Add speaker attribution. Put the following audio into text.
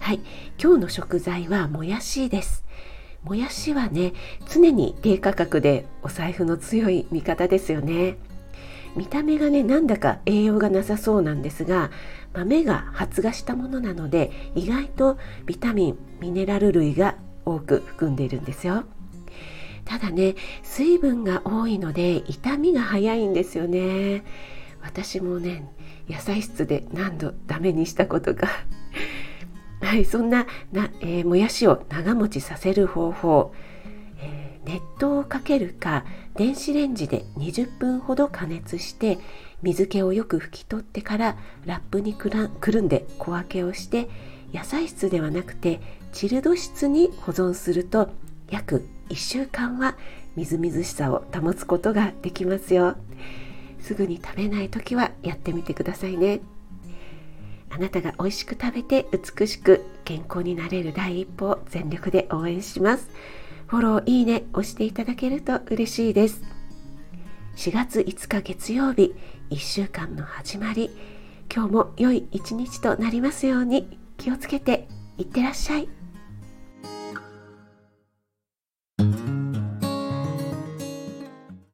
Speaker 1: はい。今日の食材はもやしです。もやしはね常に低価格でお財布の強い味方ですよね。見た目がねなんだか栄養がなさそうなんですが豆が発芽したものなので意外とビタミンミネラル類が多く含んでいるんですよ。ただね水分が多いので傷みが早いんですよね。私もね野菜室で何度ダメにしたことがはい、そんなな、えー、もやしを長持ちさせる方法、えー、熱湯をかけるか電子レンジで20分ほど加熱して水気をよく拭き取ってからラップにくらくるんで小分けをして野菜室ではなくてチルド室に保存すると約1週間はみずみずしさを保つことができますよ。すぐに食べない時はやってみてくださいね。あなたが美味しく食べて美しく健康になれる第一歩を全力で応援します。フォローいいね押していただけると嬉しいです。4月5日月曜日1週間の始まり。今日も良い一日となりますように気をつけていってらっしゃい。